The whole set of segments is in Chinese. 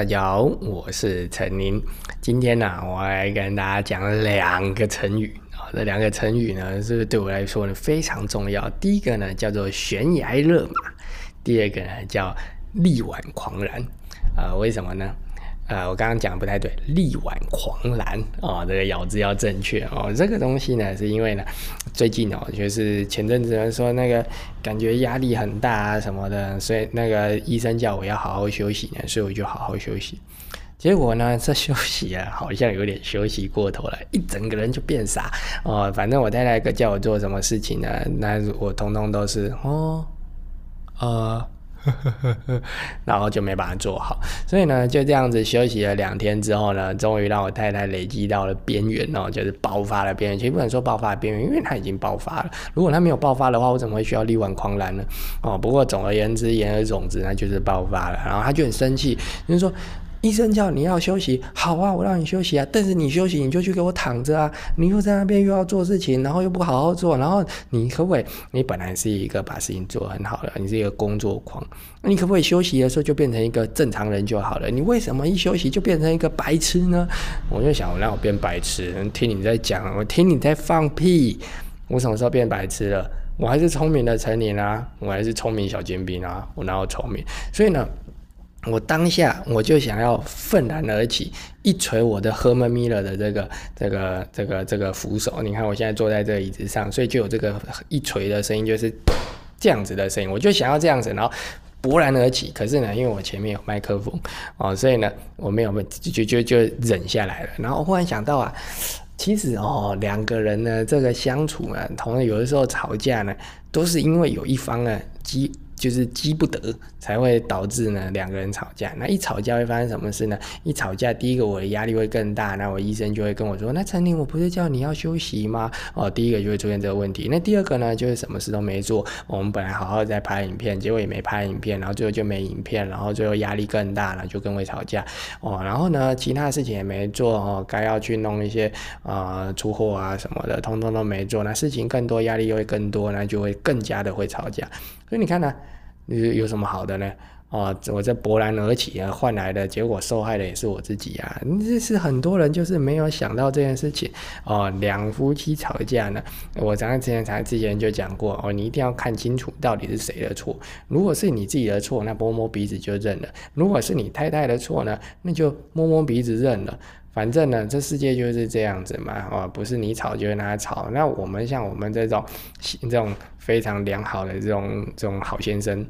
大家好，我是陈宁。今天呢，我来跟大家讲两个成语啊。这两个成语呢，是对我来说呢非常重要。第一个呢叫做悬崖勒马，第二个呢叫力挽狂澜。啊，为什么呢？呃，我刚刚讲的不太对，力挽狂澜啊，这个咬字要正确哦。这个东西呢，是因为呢，最近哦，就是前阵子说那个感觉压力很大啊什么的，所以那个医生叫我要好好休息呢，所以我就好好休息。结果呢，这休息啊，好像有点休息过头了，一整个人就变傻哦。反正我太太叫我做什么事情呢，那我通通都是哦，呃。然后就没把它做好，所以呢，就这样子休息了两天之后呢，终于让我太太累积到了边缘哦，就是爆发了边缘。其实不能说爆发边缘，因为它已经爆发了。如果它没有爆发的话，我怎么会需要力挽狂澜呢？哦，不过总而言之，言而总之，那就是爆发了。然后他就很生气，就是说。医生叫你要休息，好啊，我让你休息啊。但是你休息，你就去给我躺着啊。你又在那边又要做事情，然后又不好好做，然后你可不可以？你本来是一个把事情做很好的，你是一个工作狂，你可不可以休息的时候就变成一个正常人就好了？你为什么一休息就变成一个白痴呢？我就想，我让我变白痴，听你在讲，我听你在放屁，我什么时候变白痴了？我还是聪明的成年啊，我还是聪明小尖兵啊，我哪有聪明？所以呢？我当下我就想要愤然而起，一捶我的 Herman Miller 的这个这个这个这个扶手。你看我现在坐在这个椅子上，所以就有这个一捶的声音，就是这样子的声音。我就想要这样子，然后勃然而起。可是呢，因为我前面有麦克风哦，所以呢我没有就就就忍下来了。然后我忽然想到啊，其实哦两个人呢这个相处呢，同样有的时候吵架呢，都是因为有一方呢激。就是积不得，才会导致呢两个人吵架。那一吵架会发生什么事呢？一吵架，第一个我的压力会更大，那我医生就会跟我说：“那陈宁，我不是叫你要休息吗？”哦，第一个就会出现这个问题。那第二个呢，就是什么事都没做。我们本来好好在拍影片，结果也没拍影片，然后最后就没影片，然后最后压力更大了，就更会吵架。哦，然后呢，其他事情也没做哦，该要去弄一些呃出货啊什么的，通通都没做。那事情更多，压力又会更多，那就会更加的会吵架。所以你看呢？有什么好的呢？哦，我这勃然而起啊，换来的结果受害的也是我自己啊！这是很多人就是没有想到这件事情哦。两夫妻吵架呢，我刚刚之前才之前就讲过哦，你一定要看清楚到底是谁的错。如果是你自己的错，那摸摸鼻子就认了；如果是你太太的错呢，那就摸摸鼻子认了。反正呢，这世界就是这样子嘛，哦，不是你吵就是他吵。那我们像我们这种这种非常良好的这种这种好先生。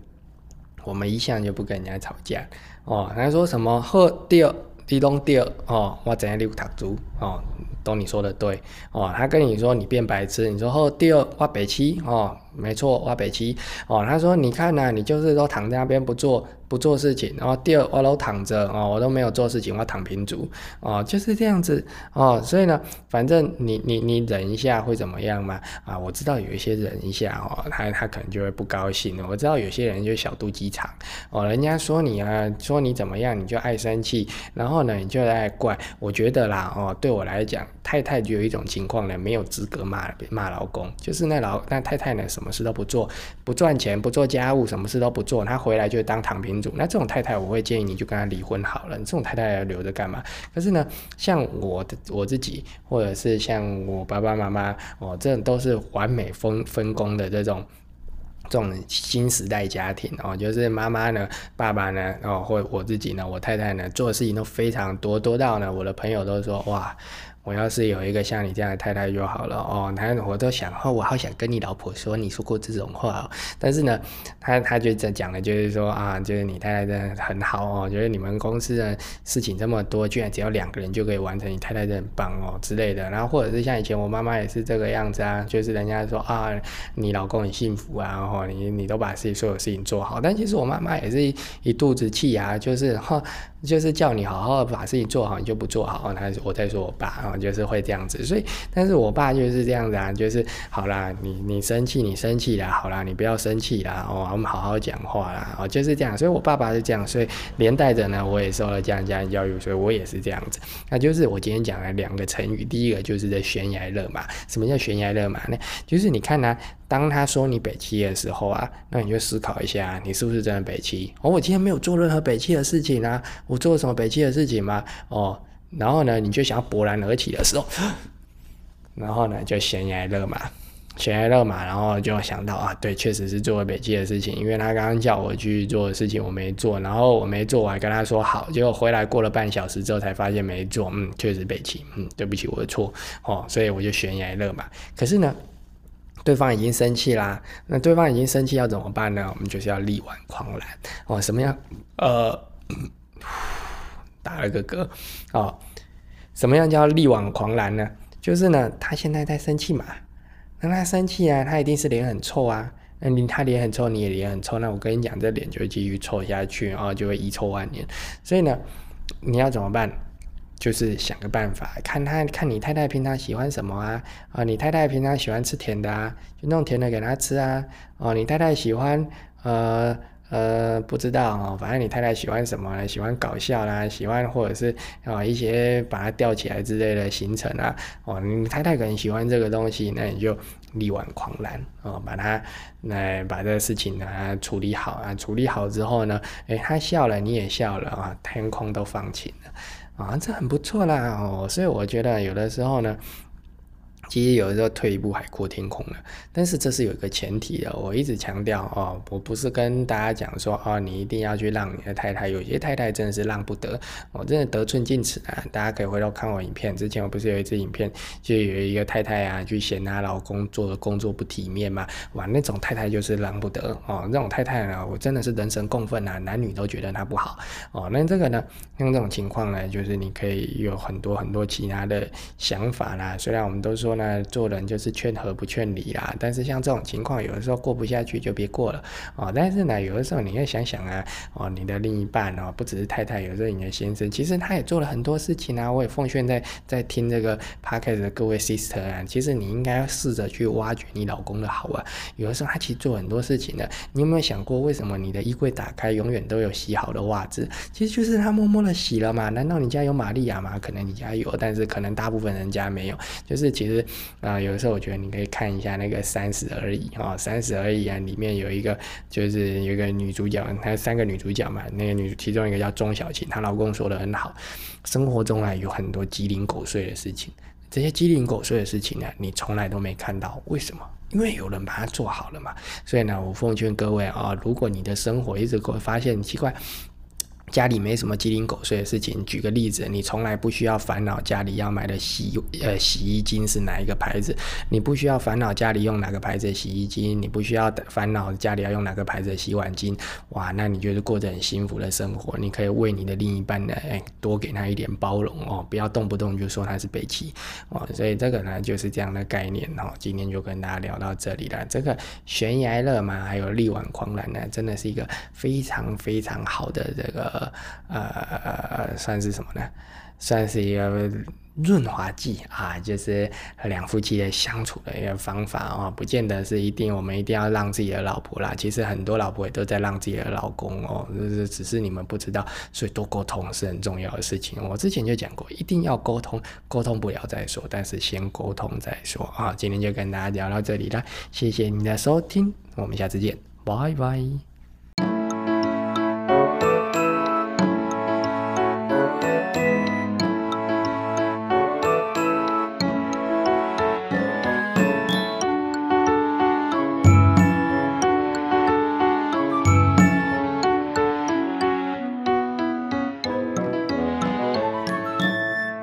我们一向就不跟人家吵架哦。他说什么喝掉，你弄掉哦，我怎样你读书哦，都你说的对哦。他跟你说你变白痴，你说喝掉我白痴哦，没错我北七哦。他说你看呐，你就是说躺在那边不做。不做事情，然后第二我都躺着哦，我都没有做事情，我躺平足哦，就是这样子哦，所以呢，反正你你你忍一下会怎么样嘛？啊，我知道有一些忍一下哦，他他可能就会不高兴。我知道有些人就小肚鸡肠哦，人家说你啊，说你怎么样，你就爱生气，然后呢，你就爱怪。我觉得啦哦，对我来讲，太太就有一种情况呢，没有资格骂骂老公，就是那老那太太呢，什么事都不做，不赚钱，不做家务，什么事都不做，他回来就当躺平主。那这种太太，我会建议你就跟他离婚好了。你这种太太要留着干嘛？可是呢，像我的我自己，或者是像我爸爸妈妈，哦，这都是完美分分工的这种这种新时代家庭哦，就是妈妈呢，爸爸呢，哦，或我自己呢，我太太呢，做的事情都非常多，多到呢，我的朋友都说哇。我要是有一个像你这样的太太就好了哦。他我都想哦，我好想跟你老婆说，你说过这种话哦。但是呢，他他就在讲的就是说啊，就是你太太真的很好哦，觉得你们公司的事情这么多，居然只要两个人就可以完成，你太太真很棒哦之类的。然后或者是像以前我妈妈也是这个样子啊，就是人家说啊，你老公很幸福啊，然后你你都把自己所有事情做好。但其实我妈妈也是一肚子气啊，就是哈。就是叫你好好的把事情做好，你就不做好。他我在说我爸啊，就是会这样子。所以，但是我爸就是这样子啊，就是好啦，你你生气，你生气啦，好啦，你不要生气啦，哦，我们好好讲话啦，哦，就是这样。所以我爸爸是这样，所以连带着呢，我也受了这样家庭教育，所以我也是这样子。那就是我今天讲了两个成语，第一个就是在悬崖勒马。什么叫悬崖勒马呢？就是你看呢。当他说你北七的时候啊，那你就思考一下，你是不是真的北七？哦，我今天没有做任何北七的事情啊，我做了什么北七的事情吗？哦，然后呢，你就想要勃然而起的时候，然后呢，就悬崖勒马。悬崖勒马，然后就想到啊，对，确实是做了北七的事情，因为他刚刚叫我去做事情我没做，然后我没做，我还跟他说好，结果回来过了半小时之后才发现没做，嗯，确实北七，嗯，对不起，我的错，哦，所以我就悬崖勒马。可是呢，对方已经生气啦，那对方已经生气要怎么办呢？我们就是要力挽狂澜，哦，什么样？呃，打了个嗝，哦，什么样叫力挽狂澜呢？就是呢，他现在在生气嘛。那他生气啊，他一定是脸很臭啊。那你他脸很臭，你也脸很臭，那我跟你讲，这脸就会继续臭下去，然后就会遗臭万年。所以呢，你要怎么办？就是想个办法，看他看你太太平常喜欢什么啊？啊，你太太平常喜欢吃甜的啊，就弄甜的给他吃啊。哦，你太太喜欢呃。呃，不知道哦，反正你太太喜欢什么呢？喜欢搞笑啦，喜欢或者是啊一些把它吊起来之类的行程啊。哦，你太太可能喜欢这个东西，那你就力挽狂澜哦，把它来把这个事情呢处理好啊。处理好之后呢，诶，他笑了，你也笑了啊，天空都放晴了啊，这很不错啦哦。所以我觉得有的时候呢。其实有的时候退一步海阔天空了，但是这是有一个前提的，我一直强调哦，我不是跟大家讲说哦，你一定要去让你的太太，有些太太真的是让不得，我真的得寸进尺啊。大家可以回头看我影片，之前我不是有一支影片，就有一个太太啊，去嫌她老公做的工作不体面嘛，哇，那种太太就是让不得哦，那种太太呢，我真的是人神共愤啊，男女都觉得她不好哦。那这个呢，像这种情况呢，就是你可以有很多很多其他的想法啦，虽然我们都说。那做人就是劝和不劝离啦，但是像这种情况，有的时候过不下去就别过了哦。但是呢，有的时候你要想想啊，哦，你的另一半哦，不只是太太，有时候你的先生，其实他也做了很多事情啊。我也奉劝在在听这个 podcast 的各位 sister 啊，其实你应该要试着去挖掘你老公的好啊。有的时候他其实做很多事情的，你有没有想过，为什么你的衣柜打开永远都有洗好的袜子？其实就是他默默的洗了嘛。难道你家有玛利亚吗？可能你家有，但是可能大部分人家没有。就是其实。啊，有的时候我觉得你可以看一下那个《三十而已》哈，《三十而已》啊，里面有一个就是有一个女主角，她三个女主角嘛，那个女其中一个叫钟小琴，她老公说的很好，生活中啊有很多鸡零狗碎的事情，这些鸡零狗碎的事情呢，你从来都没看到，为什么？因为有人把它做好了嘛。所以呢，我奉劝各位啊，如果你的生活一直会发现奇怪。家里没什么鸡零狗碎的事情。举个例子，你从来不需要烦恼家里要买的洗呃洗衣精是哪一个牌子，你不需要烦恼家里用哪个牌子的洗衣精，你不需要烦恼家里要用哪个牌子的洗碗巾。哇，那你就是过着很幸福的生活。你可以为你的另一半呢，哎，多给他一点包容哦，不要动不动就说他是北齐哦。所以这个呢就是这样的概念哦。今天就跟大家聊到这里了。这个悬崖勒马还有力挽狂澜呢，真的是一个非常非常好的这个。呃，算是什么呢？算是一个润滑剂啊，就是两夫妻的相处的一个方法啊，不见得是一定我们一定要让自己的老婆啦。其实很多老婆也都在让自己的老公哦，就是只是你们不知道，所以多沟通是很重要的事情。我之前就讲过，一定要沟通，沟通不了再说，但是先沟通再说啊。今天就跟大家聊到这里了，谢谢你的收听，我们下次见，拜拜。